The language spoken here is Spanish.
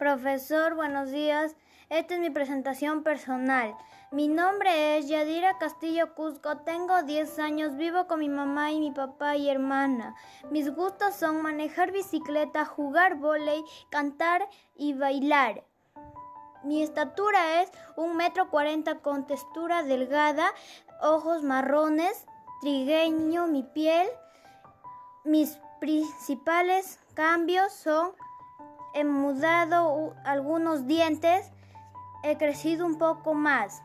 Profesor, buenos días. Esta es mi presentación personal. Mi nombre es Yadira Castillo Cusco, tengo 10 años, vivo con mi mamá y mi papá y hermana. Mis gustos son manejar bicicleta, jugar volei, cantar y bailar. Mi estatura es un metro cuarenta con textura delgada, ojos marrones, trigueño mi piel. Mis principales cambios son he mudado algunos dientes, he crecido un poco más.